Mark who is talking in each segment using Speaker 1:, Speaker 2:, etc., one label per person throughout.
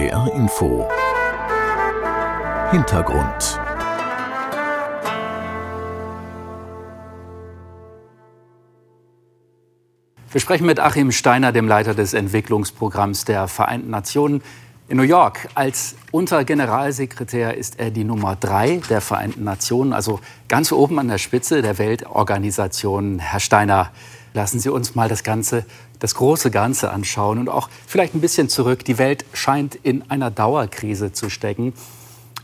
Speaker 1: NDR Info Hintergrund
Speaker 2: Wir sprechen mit Achim Steiner, dem Leiter des Entwicklungsprogramms der Vereinten Nationen in New York. Als Untergeneralsekretär ist er die Nummer drei der Vereinten Nationen, also ganz oben an der Spitze der Weltorganisation. Herr Steiner, lassen Sie uns mal das Ganze, das große Ganze anschauen und auch vielleicht ein bisschen zurück. Die Welt scheint in einer Dauerkrise zu stecken.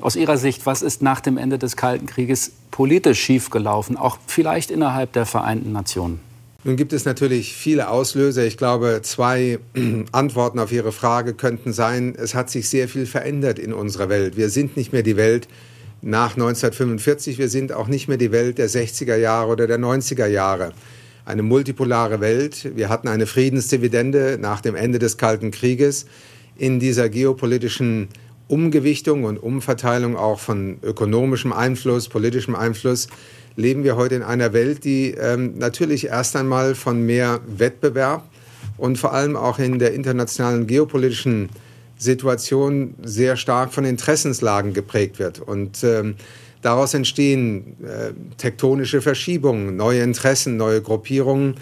Speaker 2: Aus Ihrer Sicht, was ist nach dem Ende des Kalten Krieges politisch schiefgelaufen, auch vielleicht innerhalb der Vereinten Nationen?
Speaker 3: Nun gibt es natürlich viele Auslöser. Ich glaube, zwei Antworten auf Ihre Frage könnten sein, es hat sich sehr viel verändert in unserer Welt. Wir sind nicht mehr die Welt nach 1945, wir sind auch nicht mehr die Welt der 60er Jahre oder der 90er Jahre. Eine multipolare Welt. Wir hatten eine Friedensdividende nach dem Ende des Kalten Krieges. In dieser geopolitischen Umgewichtung und Umverteilung auch von ökonomischem Einfluss, politischem Einfluss leben wir heute in einer Welt, die ähm, natürlich erst einmal von mehr Wettbewerb und vor allem auch in der internationalen geopolitischen Situation sehr stark von Interessenslagen geprägt wird. Und ähm, daraus entstehen äh, tektonische Verschiebungen, neue Interessen, neue Gruppierungen.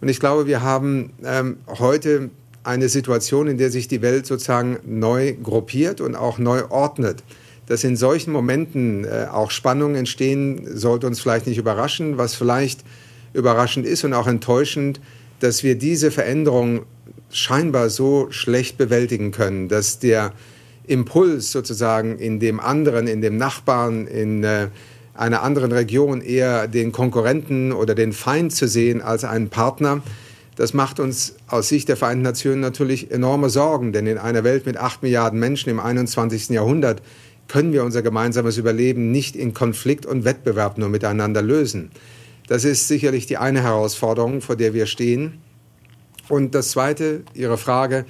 Speaker 3: Und ich glaube, wir haben ähm, heute eine Situation, in der sich die Welt sozusagen neu gruppiert und auch neu ordnet. Dass in solchen Momenten äh, auch Spannungen entstehen, sollte uns vielleicht nicht überraschen. Was vielleicht überraschend ist und auch enttäuschend, dass wir diese Veränderung scheinbar so schlecht bewältigen können, dass der Impuls sozusagen in dem anderen, in dem Nachbarn, in äh, einer anderen Region eher den Konkurrenten oder den Feind zu sehen als einen Partner, das macht uns aus Sicht der Vereinten Nationen natürlich enorme Sorgen, denn in einer Welt mit acht Milliarden Menschen im 21. Jahrhundert können wir unser gemeinsames Überleben nicht in Konflikt und Wettbewerb nur miteinander lösen. Das ist sicherlich die eine Herausforderung, vor der wir stehen. Und das Zweite, Ihre Frage,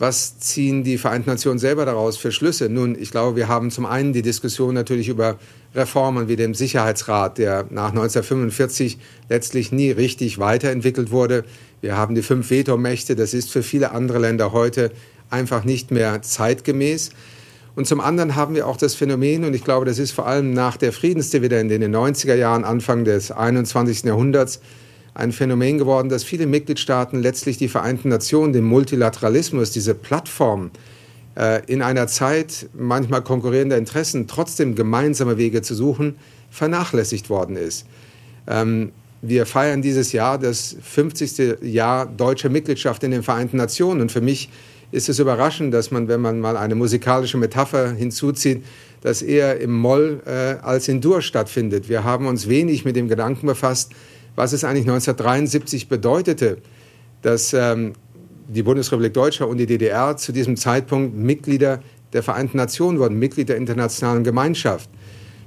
Speaker 3: was ziehen die Vereinten Nationen selber daraus für Schlüsse? Nun, ich glaube, wir haben zum einen die Diskussion natürlich über Reformen wie dem Sicherheitsrat, der nach 1945 letztlich nie richtig weiterentwickelt wurde. Wir haben die fünf Vetomächte, das ist für viele andere Länder heute einfach nicht mehr zeitgemäß. Und zum anderen haben wir auch das Phänomen, und ich glaube, das ist vor allem nach der Friedensdividende in den 90er Jahren, Anfang des 21. Jahrhunderts, ein Phänomen geworden, dass viele Mitgliedstaaten letztlich die Vereinten Nationen, den Multilateralismus, diese Plattform äh, in einer Zeit manchmal konkurrierender Interessen trotzdem gemeinsame Wege zu suchen, vernachlässigt worden ist. Ähm, wir feiern dieses Jahr das 50. Jahr deutscher Mitgliedschaft in den Vereinten Nationen. Und für mich ist es überraschend, dass man, wenn man mal eine musikalische Metapher hinzuzieht, dass eher im Moll äh, als in Dur stattfindet. Wir haben uns wenig mit dem Gedanken befasst, was es eigentlich 1973 bedeutete, dass ähm, die Bundesrepublik Deutschland und die DDR zu diesem Zeitpunkt Mitglieder der Vereinten Nationen wurden, Mitglied der internationalen Gemeinschaft.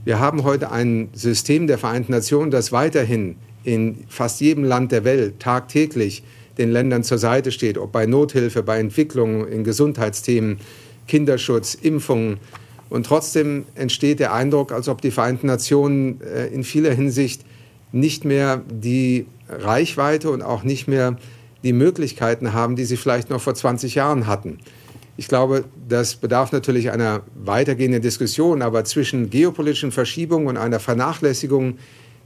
Speaker 3: Wir haben heute ein System der Vereinten Nationen, das weiterhin in fast jedem Land der Welt tagtäglich den Ländern zur Seite steht, ob bei Nothilfe, bei Entwicklung, in Gesundheitsthemen, Kinderschutz, Impfungen. Und trotzdem entsteht der Eindruck, als ob die Vereinten Nationen äh, in vieler Hinsicht nicht mehr die Reichweite und auch nicht mehr die Möglichkeiten haben, die sie vielleicht noch vor 20 Jahren hatten. Ich glaube, das bedarf natürlich einer weitergehenden Diskussion, aber zwischen geopolitischen Verschiebungen und einer Vernachlässigung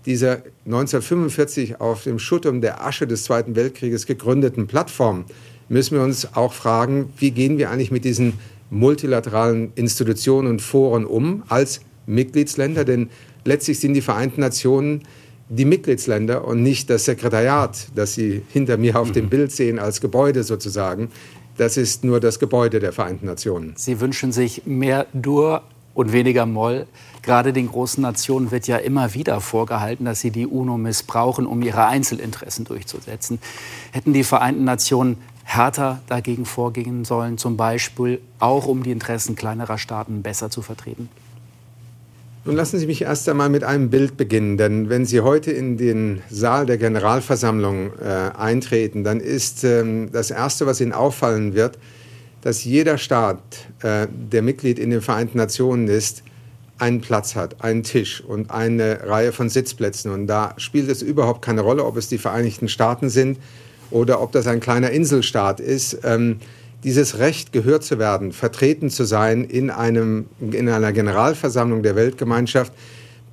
Speaker 3: dieser 1945 auf dem Schuttum der Asche des Zweiten Weltkrieges gegründeten Plattform müssen wir uns auch fragen, wie gehen wir eigentlich mit diesen multilateralen Institutionen und Foren um als Mitgliedsländer? Denn letztlich sind die Vereinten Nationen die Mitgliedsländer und nicht das Sekretariat, das Sie hinter mir auf dem mhm. Bild sehen als Gebäude sozusagen. Das ist nur das Gebäude der Vereinten Nationen.
Speaker 2: Sie wünschen sich mehr Dur und weniger Moll. Gerade den großen Nationen wird ja immer wieder vorgehalten, dass sie die UNO missbrauchen, um ihre Einzelinteressen durchzusetzen. Hätten die Vereinten Nationen härter dagegen vorgehen sollen, zum Beispiel auch um die Interessen kleinerer Staaten besser zu vertreten?
Speaker 3: Nun lassen Sie mich erst einmal mit einem Bild beginnen, denn wenn Sie heute in den Saal der Generalversammlung äh, eintreten, dann ist ähm, das Erste, was Ihnen auffallen wird, dass jeder Staat, äh, der Mitglied in den Vereinten Nationen ist, einen Platz hat, einen Tisch und eine Reihe von Sitzplätzen. Und da spielt es überhaupt keine Rolle, ob es die Vereinigten Staaten sind oder ob das ein kleiner Inselstaat ist. Ähm, dieses Recht, gehört zu werden, vertreten zu sein in, einem, in einer Generalversammlung der Weltgemeinschaft,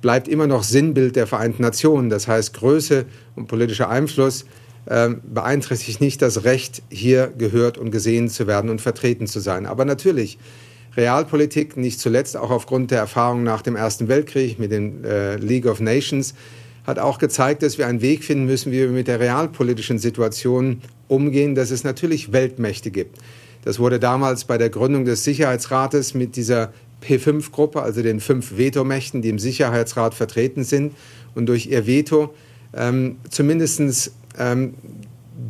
Speaker 3: bleibt immer noch Sinnbild der Vereinten Nationen. Das heißt, Größe und politischer Einfluss äh, beeinträchtigt nicht das Recht, hier gehört und gesehen zu werden und vertreten zu sein. Aber natürlich, Realpolitik, nicht zuletzt auch aufgrund der Erfahrung nach dem Ersten Weltkrieg mit den äh, League of Nations, hat auch gezeigt, dass wir einen Weg finden müssen, wie wir mit der realpolitischen Situation umgehen, dass es natürlich Weltmächte gibt. Das wurde damals bei der Gründung des Sicherheitsrates mit dieser P5-Gruppe, also den fünf Vetomächten, die im Sicherheitsrat vertreten sind und durch ihr Veto ähm, zumindest ähm,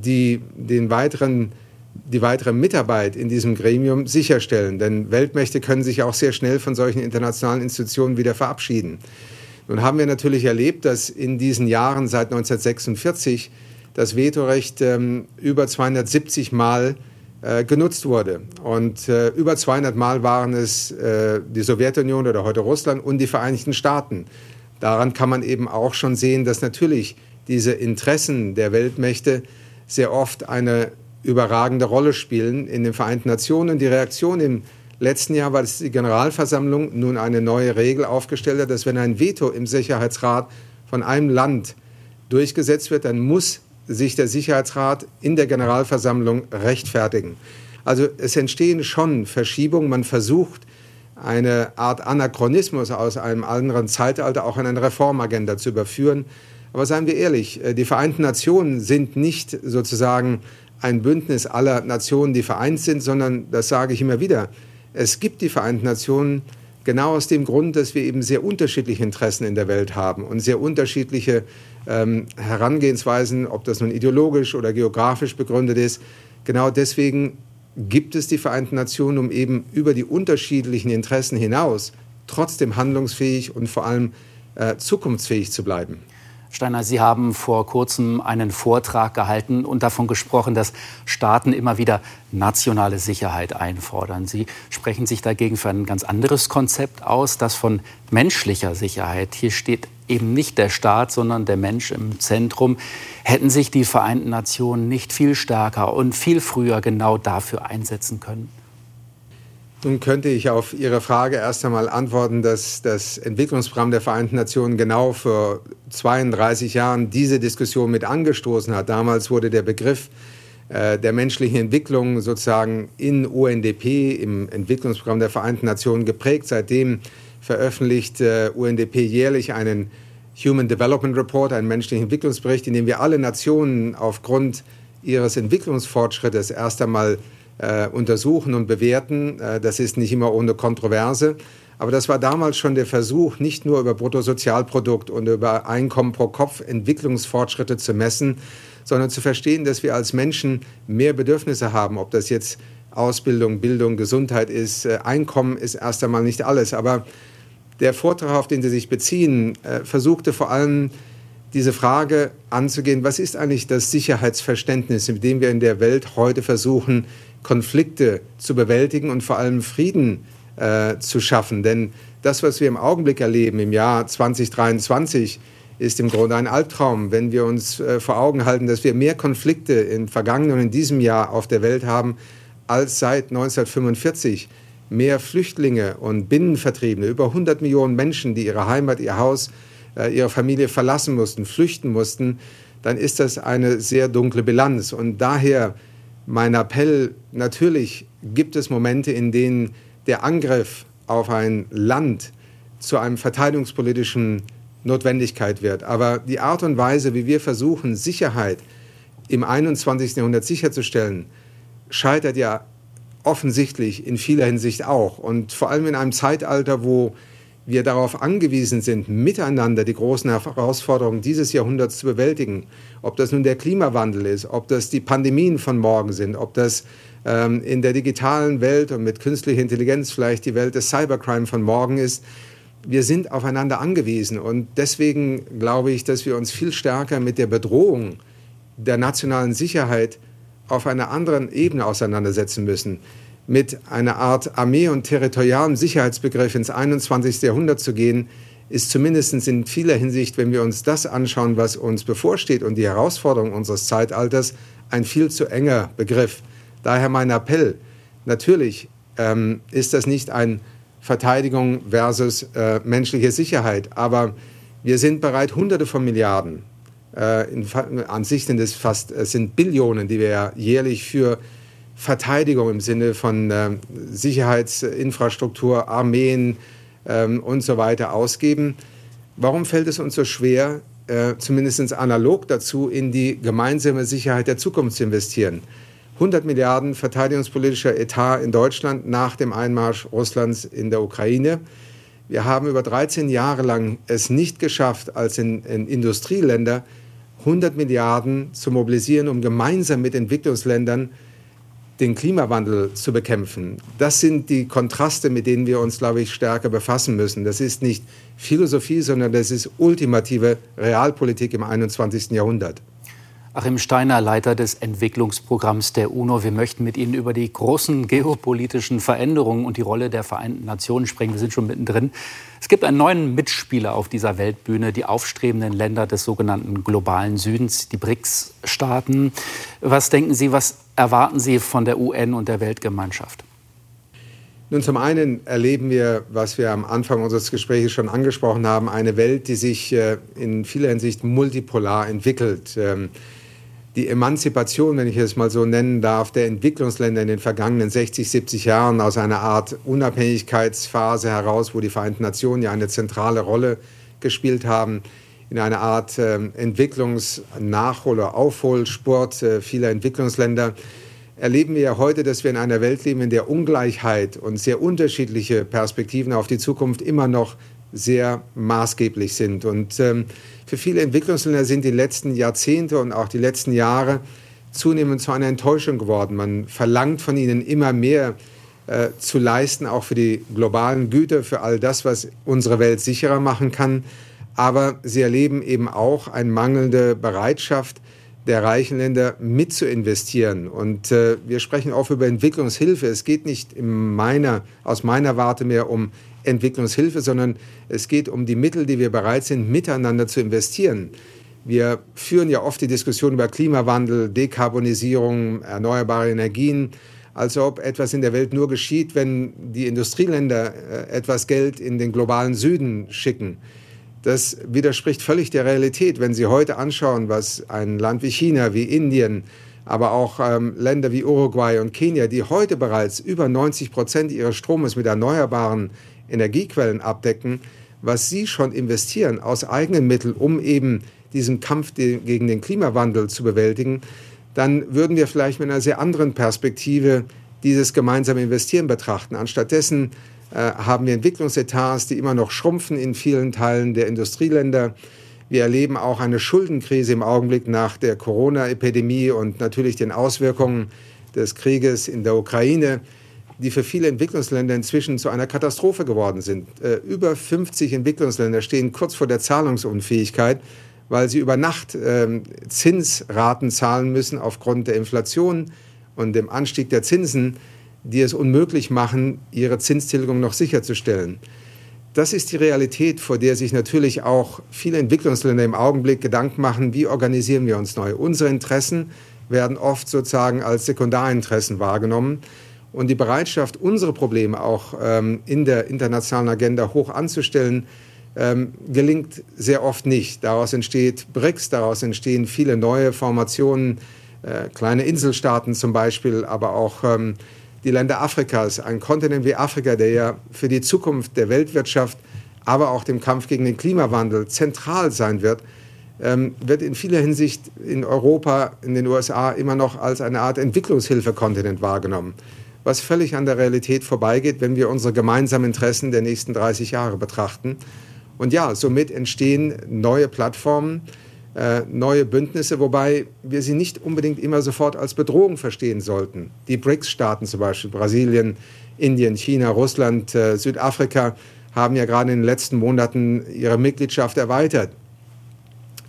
Speaker 3: die, den weiteren, die weitere Mitarbeit in diesem Gremium sicherstellen. Denn Weltmächte können sich auch sehr schnell von solchen internationalen Institutionen wieder verabschieden. Nun haben wir natürlich erlebt, dass in diesen Jahren seit 1946 das Vetorecht ähm, über 270 Mal äh, genutzt wurde. Und äh, über 200 Mal waren es äh, die Sowjetunion oder heute Russland und die Vereinigten Staaten. Daran kann man eben auch schon sehen, dass natürlich diese Interessen der Weltmächte sehr oft eine überragende Rolle spielen in den Vereinten Nationen. Die Reaktion im letzten Jahr dass die Generalversammlung nun eine neue Regel aufgestellt hat, dass wenn ein Veto im Sicherheitsrat von einem Land durchgesetzt wird, dann muss sich der Sicherheitsrat in der Generalversammlung rechtfertigen. Also es entstehen schon Verschiebungen. Man versucht, eine Art Anachronismus aus einem anderen Zeitalter auch in eine Reformagenda zu überführen. Aber seien wir ehrlich, äh, die Vereinten Nationen sind nicht sozusagen ein Bündnis aller Nationen, die vereint sind, sondern, das sage ich immer wieder, es gibt die Vereinten Nationen genau aus dem Grund, dass wir eben sehr unterschiedliche Interessen in der Welt haben und sehr unterschiedliche ähm, Herangehensweisen, ob das nun ideologisch oder geografisch begründet ist. Genau deswegen gibt es die Vereinten Nationen, um eben über die unterschiedlichen Interessen hinaus trotzdem handlungsfähig und vor allem äh, zukunftsfähig zu bleiben.
Speaker 2: Steiner, Sie haben vor kurzem einen Vortrag gehalten und davon gesprochen, dass Staaten immer wieder nationale Sicherheit einfordern. Sie sprechen sich dagegen für ein ganz anderes Konzept aus, das von menschlicher Sicherheit. Hier steht eben nicht der Staat, sondern der Mensch im Zentrum. Hätten sich die Vereinten Nationen nicht viel stärker und viel früher genau dafür einsetzen können?
Speaker 3: Nun könnte ich auf Ihre Frage erst einmal antworten, dass das Entwicklungsprogramm der Vereinten Nationen genau vor 32 Jahren diese Diskussion mit angestoßen hat. Damals wurde der Begriff äh, der menschlichen Entwicklung sozusagen in UNDP, im Entwicklungsprogramm der Vereinten Nationen geprägt. Seitdem veröffentlicht äh, UNDP jährlich einen Human Development Report, einen menschlichen Entwicklungsbericht, in dem wir alle Nationen aufgrund ihres Entwicklungsfortschrittes erst einmal äh, untersuchen und bewerten. Äh, das ist nicht immer ohne Kontroverse. Aber das war damals schon der Versuch, nicht nur über Bruttosozialprodukt und über Einkommen pro Kopf Entwicklungsfortschritte zu messen, sondern zu verstehen, dass wir als Menschen mehr Bedürfnisse haben, ob das jetzt Ausbildung, Bildung, Gesundheit ist. Äh, Einkommen ist erst einmal nicht alles. Aber der Vortrag, auf den Sie sich beziehen, äh, versuchte vor allem diese Frage anzugehen, was ist eigentlich das Sicherheitsverständnis, mit dem wir in der Welt heute versuchen, Konflikte zu bewältigen und vor allem Frieden äh, zu schaffen. Denn das, was wir im Augenblick erleben, im Jahr 2023, ist im Grunde ein Albtraum, wenn wir uns äh, vor Augen halten, dass wir mehr Konflikte im vergangenen und in diesem Jahr auf der Welt haben als seit 1945. Mehr Flüchtlinge und Binnenvertriebene, über 100 Millionen Menschen, die ihre Heimat, ihr Haus, äh, ihre Familie verlassen mussten, flüchten mussten, dann ist das eine sehr dunkle Bilanz. Und daher mein Appell, natürlich gibt es Momente, in denen der Angriff auf ein Land zu einem verteidigungspolitischen Notwendigkeit wird. Aber die Art und Weise, wie wir versuchen, Sicherheit im 21. Jahrhundert sicherzustellen, scheitert ja offensichtlich in vieler Hinsicht auch. Und vor allem in einem Zeitalter, wo wir darauf angewiesen sind, miteinander die großen Herausforderungen dieses Jahrhunderts zu bewältigen, ob das nun der Klimawandel ist, ob das die Pandemien von morgen sind, ob das ähm, in der digitalen Welt und mit künstlicher Intelligenz vielleicht die Welt des Cybercrime von morgen ist, wir sind aufeinander angewiesen. Und deswegen glaube ich, dass wir uns viel stärker mit der Bedrohung der nationalen Sicherheit auf einer anderen Ebene auseinandersetzen müssen mit einer Art Armee- und territorialem Sicherheitsbegriff ins 21. Jahrhundert zu gehen, ist zumindest in vieler Hinsicht, wenn wir uns das anschauen, was uns bevorsteht und die Herausforderungen unseres Zeitalters, ein viel zu enger Begriff. Daher mein Appell, Natürlich ähm, ist das nicht ein Verteidigung versus äh, menschliche Sicherheit, aber wir sind bereit, Hunderte von Milliarden, äh, in, an sich sind es fast es sind Billionen, die wir jährlich für Verteidigung im Sinne von äh, Sicherheitsinfrastruktur, Armeen ähm, und so weiter ausgeben. Warum fällt es uns so schwer, äh, zumindest analog dazu, in die gemeinsame Sicherheit der Zukunft zu investieren? 100 Milliarden verteidigungspolitischer Etat in Deutschland nach dem Einmarsch Russlands in der Ukraine. Wir haben über 13 Jahre lang es nicht geschafft, als in, in Industrieländer 100 Milliarden zu mobilisieren, um gemeinsam mit Entwicklungsländern den Klimawandel zu bekämpfen. Das sind die Kontraste, mit denen wir uns, glaube ich, stärker befassen müssen. Das ist nicht Philosophie, sondern das ist ultimative Realpolitik im 21. Jahrhundert.
Speaker 2: Achim Steiner, Leiter des Entwicklungsprogramms der UNO. Wir möchten mit Ihnen über die großen geopolitischen Veränderungen und die Rolle der Vereinten Nationen sprechen. Wir sind schon mittendrin. Es gibt einen neuen Mitspieler auf dieser Weltbühne, die aufstrebenden Länder des sogenannten globalen Südens, die BRICS-Staaten. Was denken Sie, was erwarten Sie von der UN und der Weltgemeinschaft?
Speaker 3: Nun, zum einen erleben wir, was wir am Anfang unseres Gesprächs schon angesprochen haben, eine Welt, die sich äh, in vieler Hinsicht multipolar entwickelt. Die Emanzipation, wenn ich es mal so nennen darf, der Entwicklungsländer in den vergangenen 60, 70 Jahren aus einer Art Unabhängigkeitsphase heraus, wo die Vereinten Nationen ja eine zentrale Rolle gespielt haben, in eine Art äh, oder Aufholsport äh, vieler Entwicklungsländer, erleben wir ja heute, dass wir in einer Welt leben, in der Ungleichheit und sehr unterschiedliche Perspektiven auf die Zukunft immer noch sehr maßgeblich sind. Und ähm, für viele Entwicklungsländer sind die letzten Jahrzehnte und auch die letzten Jahre zunehmend zu einer Enttäuschung geworden. Man verlangt von ihnen immer mehr äh, zu leisten, auch für die globalen Güter, für all das, was unsere Welt sicherer machen kann. Aber sie erleben eben auch eine mangelnde Bereitschaft der reichen Länder mit zu investieren. Und äh, wir sprechen auch über Entwicklungshilfe. Es geht nicht in meiner, aus meiner Warte mehr um Entwicklungshilfe, sondern es geht um die Mittel, die wir bereit sind, miteinander zu investieren. Wir führen ja oft die Diskussion über Klimawandel, Dekarbonisierung, erneuerbare Energien, als ob etwas in der Welt nur geschieht, wenn die Industrieländer äh, etwas Geld in den globalen Süden schicken. Das widerspricht völlig der Realität. Wenn Sie heute anschauen, was ein Land wie China, wie Indien, aber auch ähm, Länder wie Uruguay und Kenia, die heute bereits über 90 Prozent ihres Stromes mit erneuerbaren Energiequellen abdecken, was sie schon investieren aus eigenen Mitteln, um eben diesen Kampf gegen den Klimawandel zu bewältigen, dann würden wir vielleicht mit einer sehr anderen Perspektive dieses gemeinsame Investieren betrachten. Anstattdessen äh, haben wir Entwicklungsetats, die immer noch schrumpfen in vielen Teilen der Industrieländer. Wir erleben auch eine Schuldenkrise im Augenblick nach der Corona-Epidemie und natürlich den Auswirkungen des Krieges in der Ukraine die für viele Entwicklungsländer inzwischen zu einer Katastrophe geworden sind. Äh, über 50 Entwicklungsländer stehen kurz vor der Zahlungsunfähigkeit, weil sie über Nacht äh, Zinsraten zahlen müssen aufgrund der Inflation und dem Anstieg der Zinsen, die es unmöglich machen, ihre Zinstilgung noch sicherzustellen. Das ist die Realität, vor der sich natürlich auch viele Entwicklungsländer im Augenblick Gedanken machen, wie organisieren wir uns neu. Unsere Interessen werden oft sozusagen als Sekundarinteressen wahrgenommen. Und die Bereitschaft, unsere Probleme auch ähm, in der internationalen Agenda hoch anzustellen, ähm, gelingt sehr oft nicht. Daraus entsteht BRICS, daraus entstehen viele neue Formationen, äh, kleine Inselstaaten zum Beispiel, aber auch ähm, die Länder Afrikas, ein Kontinent wie Afrika, der ja für die Zukunft der Weltwirtschaft, aber auch dem Kampf gegen den Klimawandel zentral sein wird, ähm, wird in vieler Hinsicht in Europa, in den USA immer noch als eine Art Entwicklungshilfekontinent wahrgenommen was völlig an der Realität vorbeigeht, wenn wir unsere gemeinsamen Interessen der nächsten 30 Jahre betrachten. Und ja, somit entstehen neue Plattformen, äh, neue Bündnisse, wobei wir sie nicht unbedingt immer sofort als Bedrohung verstehen sollten. Die BRICS-Staaten zum Beispiel, Brasilien, Indien, China, Russland, äh, Südafrika, haben ja gerade in den letzten Monaten ihre Mitgliedschaft erweitert.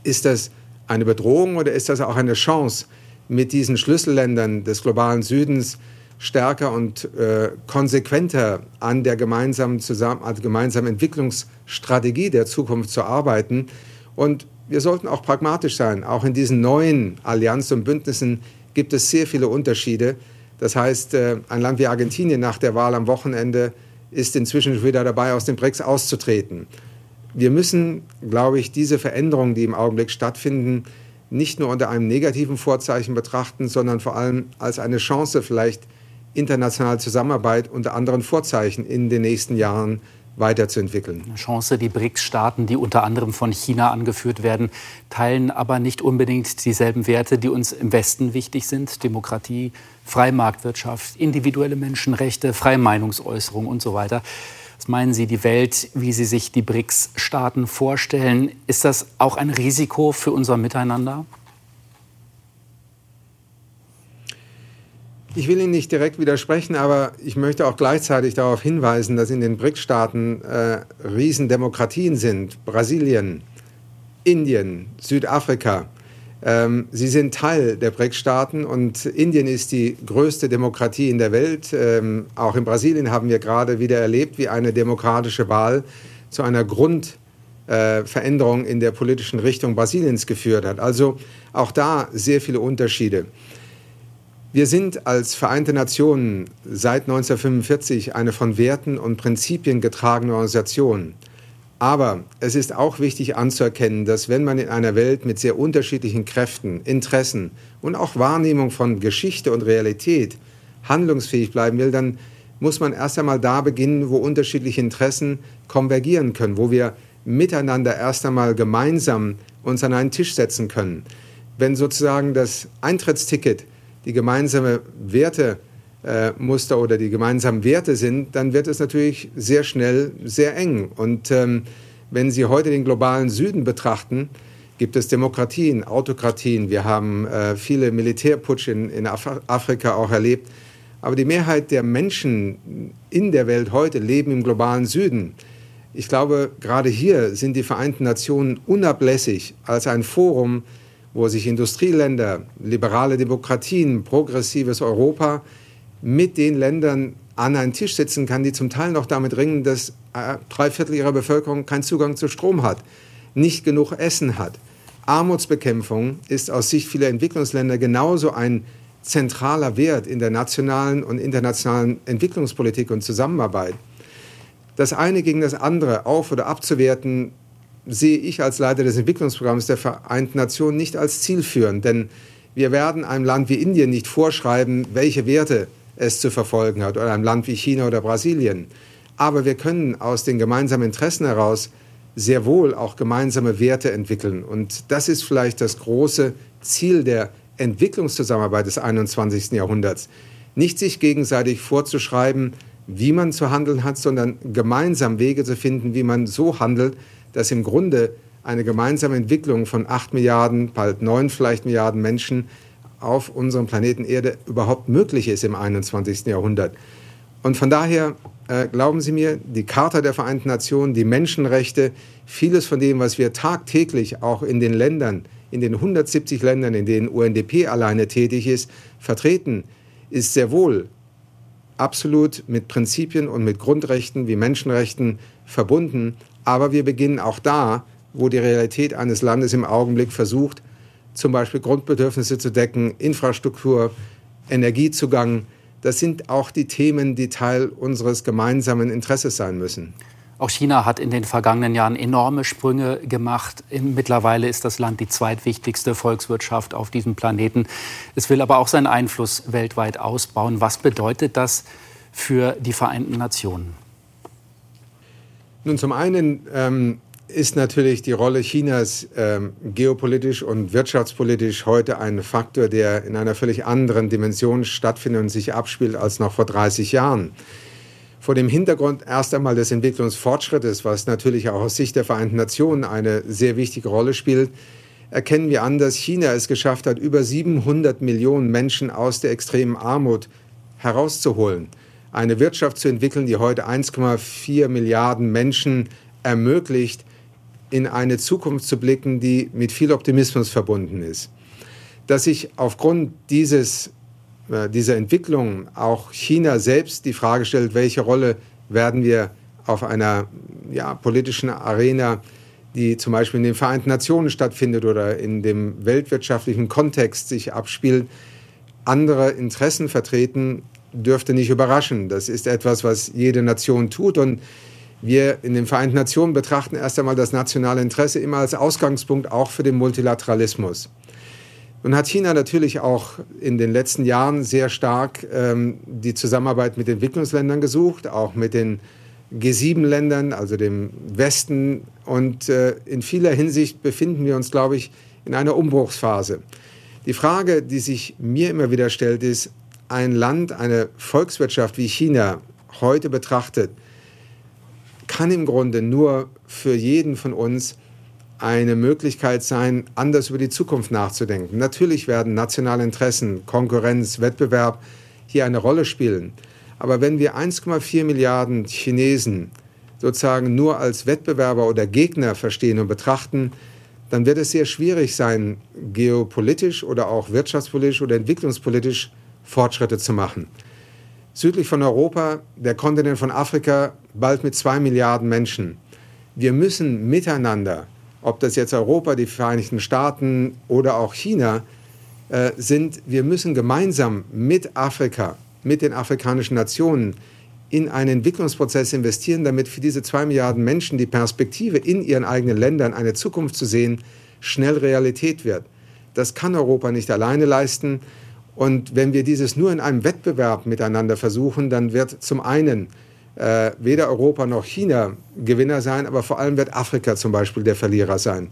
Speaker 3: Ist das eine Bedrohung oder ist das auch eine Chance, mit diesen Schlüsselländern des globalen Südens stärker und äh, konsequenter an der gemeinsamen, Zusammen also gemeinsamen Entwicklungsstrategie der Zukunft zu arbeiten. Und wir sollten auch pragmatisch sein. Auch in diesen neuen Allianzen und Bündnissen gibt es sehr viele Unterschiede. Das heißt, äh, ein Land wie Argentinien nach der Wahl am Wochenende ist inzwischen wieder dabei, aus dem BRICS auszutreten. Wir müssen, glaube ich, diese Veränderungen, die im Augenblick stattfinden, nicht nur unter einem negativen Vorzeichen betrachten, sondern vor allem als eine Chance, vielleicht internationale Zusammenarbeit unter anderen Vorzeichen in den nächsten Jahren weiterzuentwickeln.
Speaker 2: Eine Chance, die BRICS-Staaten, die unter anderem von China angeführt werden, teilen aber nicht unbedingt dieselben Werte, die uns im Westen wichtig sind. Demokratie, Freimarktwirtschaft, individuelle Menschenrechte, freie Meinungsäußerung und so weiter. Was meinen Sie, die Welt, wie Sie sich die BRICS-Staaten vorstellen, ist das auch ein Risiko für unser Miteinander?
Speaker 3: Ich will Ihnen nicht direkt widersprechen, aber ich möchte auch gleichzeitig darauf hinweisen, dass in den BRICS-Staaten äh, Riesendemokratien sind. Brasilien, Indien, Südafrika. Ähm, sie sind Teil der BRICS-Staaten und Indien ist die größte Demokratie in der Welt. Ähm, auch in Brasilien haben wir gerade wieder erlebt, wie eine demokratische Wahl zu einer Grundveränderung äh, in der politischen Richtung Brasiliens geführt hat. Also auch da sehr viele Unterschiede. Wir sind als Vereinte Nationen seit 1945 eine von Werten und Prinzipien getragene Organisation. Aber es ist auch wichtig anzuerkennen, dass wenn man in einer Welt mit sehr unterschiedlichen Kräften, Interessen und auch Wahrnehmung von Geschichte und Realität handlungsfähig bleiben will, dann muss man erst einmal da beginnen, wo unterschiedliche Interessen konvergieren können, wo wir miteinander erst einmal gemeinsam uns an einen Tisch setzen können. Wenn sozusagen das Eintrittsticket die gemeinsame Wertemuster äh, oder die gemeinsamen Werte sind, dann wird es natürlich sehr schnell sehr eng. Und ähm, wenn Sie heute den globalen Süden betrachten, gibt es Demokratien, Autokratien. Wir haben äh, viele Militärputsche in, in Af Afrika auch erlebt. Aber die Mehrheit der Menschen in der Welt heute leben im globalen Süden. Ich glaube, gerade hier sind die Vereinten Nationen unablässig als ein Forum, wo sich Industrieländer, liberale Demokratien, progressives Europa mit den Ländern an einen Tisch setzen kann, die zum Teil noch damit ringen, dass äh, drei Viertel ihrer Bevölkerung keinen Zugang zu Strom hat, nicht genug Essen hat. Armutsbekämpfung ist aus Sicht vieler Entwicklungsländer genauso ein zentraler Wert in der nationalen und internationalen Entwicklungspolitik und Zusammenarbeit. Das eine gegen das andere auf oder abzuwerten, sehe ich als Leiter des Entwicklungsprogramms der Vereinten Nationen nicht als zielführend, denn wir werden einem Land wie Indien nicht vorschreiben, welche Werte es zu verfolgen hat, oder einem Land wie China oder Brasilien. Aber wir können aus den gemeinsamen Interessen heraus sehr wohl auch gemeinsame Werte entwickeln. Und das ist vielleicht das große Ziel der Entwicklungszusammenarbeit des 21. Jahrhunderts. Nicht sich gegenseitig vorzuschreiben, wie man zu handeln hat, sondern gemeinsam Wege zu finden, wie man so handelt, dass im Grunde eine gemeinsame Entwicklung von acht Milliarden, bald neun vielleicht Milliarden Menschen auf unserem Planeten Erde überhaupt möglich ist im 21. Jahrhundert. Und von daher äh, glauben Sie mir, die Charta der Vereinten Nationen, die Menschenrechte, vieles von dem, was wir tagtäglich auch in den Ländern, in den 170 Ländern, in denen UNDP alleine tätig ist, vertreten, ist sehr wohl absolut mit Prinzipien und mit Grundrechten wie Menschenrechten verbunden. Aber wir beginnen auch da, wo die Realität eines Landes im Augenblick versucht, zum Beispiel Grundbedürfnisse zu decken, Infrastruktur, Energiezugang. Das sind auch die Themen, die Teil unseres gemeinsamen Interesses sein müssen.
Speaker 2: Auch China hat in den vergangenen Jahren enorme Sprünge gemacht. Mittlerweile ist das Land die zweitwichtigste Volkswirtschaft auf diesem Planeten. Es will aber auch seinen Einfluss weltweit ausbauen. Was bedeutet das für die Vereinten Nationen?
Speaker 3: Nun, zum einen ähm, ist natürlich die Rolle Chinas ähm, geopolitisch und wirtschaftspolitisch heute ein Faktor, der in einer völlig anderen Dimension stattfindet und sich abspielt als noch vor 30 Jahren. Vor dem Hintergrund erst einmal des Entwicklungsfortschrittes, was natürlich auch aus Sicht der Vereinten Nationen eine sehr wichtige Rolle spielt, erkennen wir an, dass China es geschafft hat, über 700 Millionen Menschen aus der extremen Armut herauszuholen eine Wirtschaft zu entwickeln, die heute 1,4 Milliarden Menschen ermöglicht, in eine Zukunft zu blicken, die mit viel Optimismus verbunden ist. Dass sich aufgrund dieses, äh, dieser Entwicklung auch China selbst die Frage stellt, welche Rolle werden wir auf einer ja, politischen Arena, die zum Beispiel in den Vereinten Nationen stattfindet oder in dem weltwirtschaftlichen Kontext sich abspielt, andere Interessen vertreten, dürfte nicht überraschen. Das ist etwas, was jede Nation tut und wir in den Vereinten Nationen betrachten erst einmal das nationale Interesse immer als Ausgangspunkt auch für den Multilateralismus. Nun hat China natürlich auch in den letzten Jahren sehr stark ähm, die Zusammenarbeit mit Entwicklungsländern gesucht, auch mit den G7-Ländern, also dem Westen. Und äh, in vieler Hinsicht befinden wir uns, glaube ich, in einer Umbruchsphase. Die Frage, die sich mir immer wieder stellt, ist, ein Land, eine Volkswirtschaft wie China heute betrachtet, kann im Grunde nur für jeden von uns eine Möglichkeit sein, anders über die Zukunft nachzudenken. Natürlich werden nationale Interessen, Konkurrenz, Wettbewerb hier eine Rolle spielen. Aber wenn wir 1,4 Milliarden Chinesen sozusagen nur als Wettbewerber oder Gegner verstehen und betrachten, dann wird es sehr schwierig sein, geopolitisch oder auch wirtschaftspolitisch oder entwicklungspolitisch Fortschritte zu machen südlich von Europa, der Kontinent von Afrika, bald mit zwei Milliarden Menschen. Wir müssen miteinander, ob das jetzt Europa, die Vereinigten Staaten oder auch China äh, sind, wir müssen gemeinsam mit Afrika, mit den afrikanischen Nationen in einen Entwicklungsprozess investieren, damit für diese zwei Milliarden Menschen die Perspektive in ihren eigenen Ländern eine Zukunft zu sehen, schnell Realität wird. Das kann Europa nicht alleine leisten. Und wenn wir dieses nur in einem Wettbewerb miteinander versuchen, dann wird zum einen äh, weder Europa noch China Gewinner sein, aber vor allem wird Afrika zum Beispiel der Verlierer sein.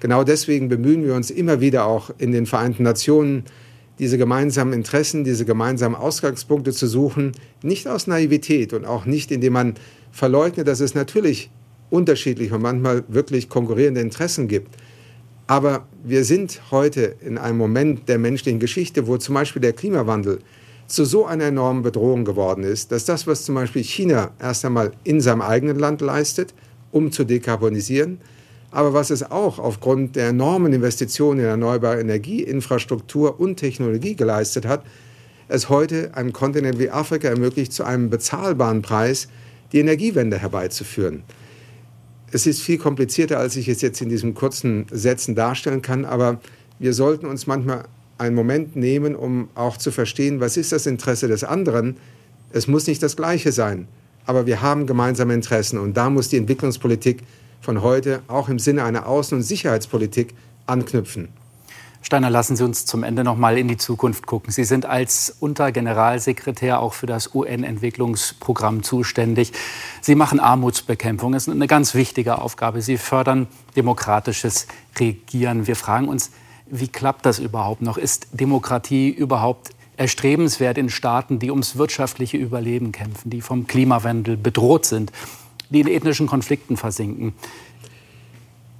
Speaker 3: Genau deswegen bemühen wir uns immer wieder auch in den Vereinten Nationen, diese gemeinsamen Interessen, diese gemeinsamen Ausgangspunkte zu suchen, nicht aus Naivität und auch nicht, indem man verleugnet, dass es natürlich unterschiedliche und manchmal wirklich konkurrierende Interessen gibt. Aber wir sind heute in einem Moment der menschlichen Geschichte, wo zum Beispiel der Klimawandel zu so einer enormen Bedrohung geworden ist, dass das, was zum Beispiel China erst einmal in seinem eigenen Land leistet, um zu dekarbonisieren, aber was es auch aufgrund der enormen Investitionen in erneuerbare Energie, Infrastruktur und Technologie geleistet hat, es heute einem Kontinent wie Afrika ermöglicht, zu einem bezahlbaren Preis die Energiewende herbeizuführen. Es ist viel komplizierter, als ich es jetzt in diesen kurzen Sätzen darstellen kann, aber wir sollten uns manchmal einen Moment nehmen, um auch zu verstehen, was ist das Interesse des anderen. Es muss nicht das gleiche sein, aber wir haben gemeinsame Interessen und da muss die Entwicklungspolitik von heute auch im Sinne einer Außen- und Sicherheitspolitik anknüpfen.
Speaker 2: Steiner, lassen Sie uns zum Ende noch mal in die Zukunft gucken. Sie sind als Untergeneralsekretär auch für das UN-Entwicklungsprogramm zuständig. Sie machen Armutsbekämpfung. Das ist eine ganz wichtige Aufgabe. Sie fördern demokratisches Regieren. Wir fragen uns, wie klappt das überhaupt noch? Ist Demokratie überhaupt erstrebenswert in Staaten, die ums wirtschaftliche Überleben kämpfen, die vom Klimawandel bedroht sind, die in ethnischen Konflikten versinken?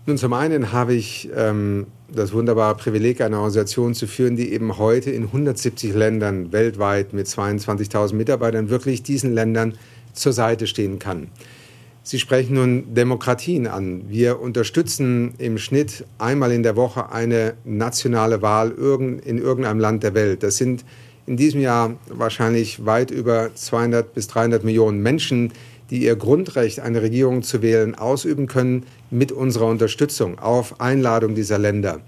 Speaker 3: Nun, zum einen habe ich ähm, das wunderbare Privileg, eine Organisation zu führen, die eben heute in 170 Ländern weltweit mit 22.000 Mitarbeitern wirklich diesen Ländern zur Seite stehen kann. Sie sprechen nun Demokratien an. Wir unterstützen im Schnitt einmal in der Woche eine nationale Wahl in irgendeinem Land der Welt. Das sind in diesem Jahr wahrscheinlich weit über 200 bis 300 Millionen Menschen, die ihr Grundrecht, eine Regierung zu wählen, ausüben können mit unserer Unterstützung auf Einladung dieser Länder.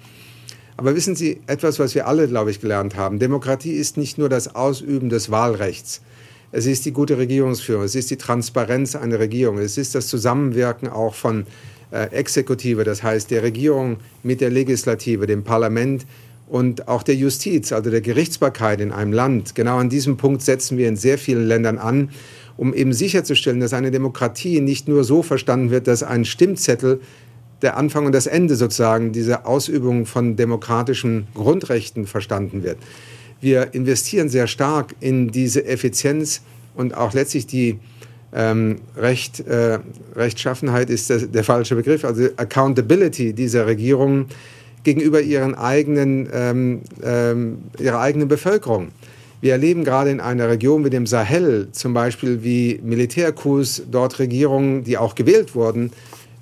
Speaker 3: Aber wissen Sie, etwas, was wir alle, glaube ich, gelernt haben, Demokratie ist nicht nur das Ausüben des Wahlrechts. Es ist die gute Regierungsführung, es ist die Transparenz einer Regierung, es ist das Zusammenwirken auch von äh, Exekutive, das heißt der Regierung mit der Legislative, dem Parlament und auch der Justiz, also der Gerichtsbarkeit in einem Land. Genau an diesem Punkt setzen wir in sehr vielen Ländern an um eben sicherzustellen, dass eine Demokratie nicht nur so verstanden wird, dass ein Stimmzettel der Anfang und das Ende sozusagen dieser Ausübung von demokratischen Grundrechten verstanden wird. Wir investieren sehr stark in diese Effizienz und auch letztlich die ähm, Recht, äh, Rechtschaffenheit ist der, der, falsche Begriff, also Accountability dieser Regierungen gegenüber ihren eigenen, ähm, ähm, ihrer eigenen Bevölkerung. Wir erleben gerade in einer Region wie dem Sahel zum Beispiel, wie Militärcoups dort Regierungen, die auch gewählt wurden,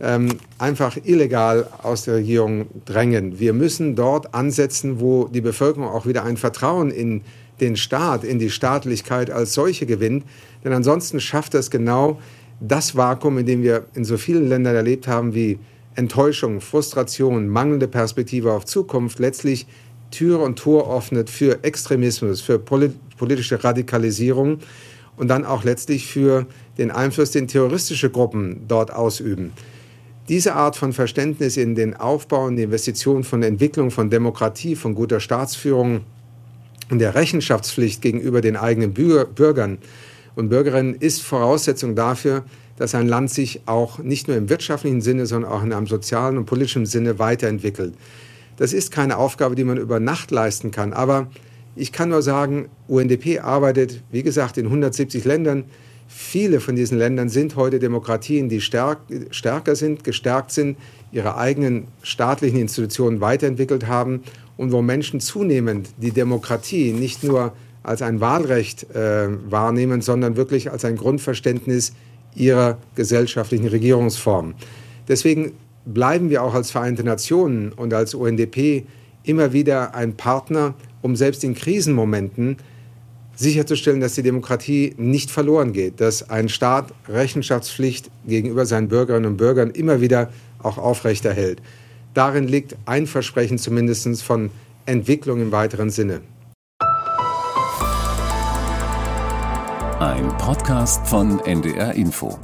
Speaker 3: ähm, einfach illegal aus der Regierung drängen. Wir müssen dort ansetzen, wo die Bevölkerung auch wieder ein Vertrauen in den Staat, in die Staatlichkeit als solche gewinnt. Denn ansonsten schafft es genau das Vakuum, in dem wir in so vielen Ländern erlebt haben, wie Enttäuschung, Frustration, mangelnde Perspektive auf Zukunft, letztlich Tür und Tor öffnet für Extremismus, für politische Radikalisierung und dann auch letztlich für den Einfluss, den terroristische Gruppen dort ausüben. Diese Art von Verständnis in den Aufbau und die Investition von Entwicklung von Demokratie, von guter Staatsführung und der Rechenschaftspflicht gegenüber den eigenen Bürgern und Bürgerinnen ist Voraussetzung dafür, dass ein Land sich auch nicht nur im wirtschaftlichen Sinne, sondern auch in einem sozialen und politischen Sinne weiterentwickelt. Das ist keine Aufgabe, die man über Nacht leisten kann. Aber ich kann nur sagen, UNDP arbeitet, wie gesagt, in 170 Ländern. Viele von diesen Ländern sind heute Demokratien, die stärk, stärker sind, gestärkt sind, ihre eigenen staatlichen Institutionen weiterentwickelt haben und wo Menschen zunehmend die Demokratie nicht nur als ein Wahlrecht äh, wahrnehmen, sondern wirklich als ein Grundverständnis ihrer gesellschaftlichen Regierungsform. Deswegen bleiben wir auch als Vereinte Nationen und als UNDP immer wieder ein Partner, um selbst in Krisenmomenten sicherzustellen, dass die Demokratie nicht verloren geht, dass ein Staat Rechenschaftspflicht gegenüber seinen Bürgerinnen und Bürgern immer wieder auch aufrechterhält. Darin liegt ein Versprechen zumindest von Entwicklung im weiteren Sinne.
Speaker 1: Ein Podcast von NDR Info.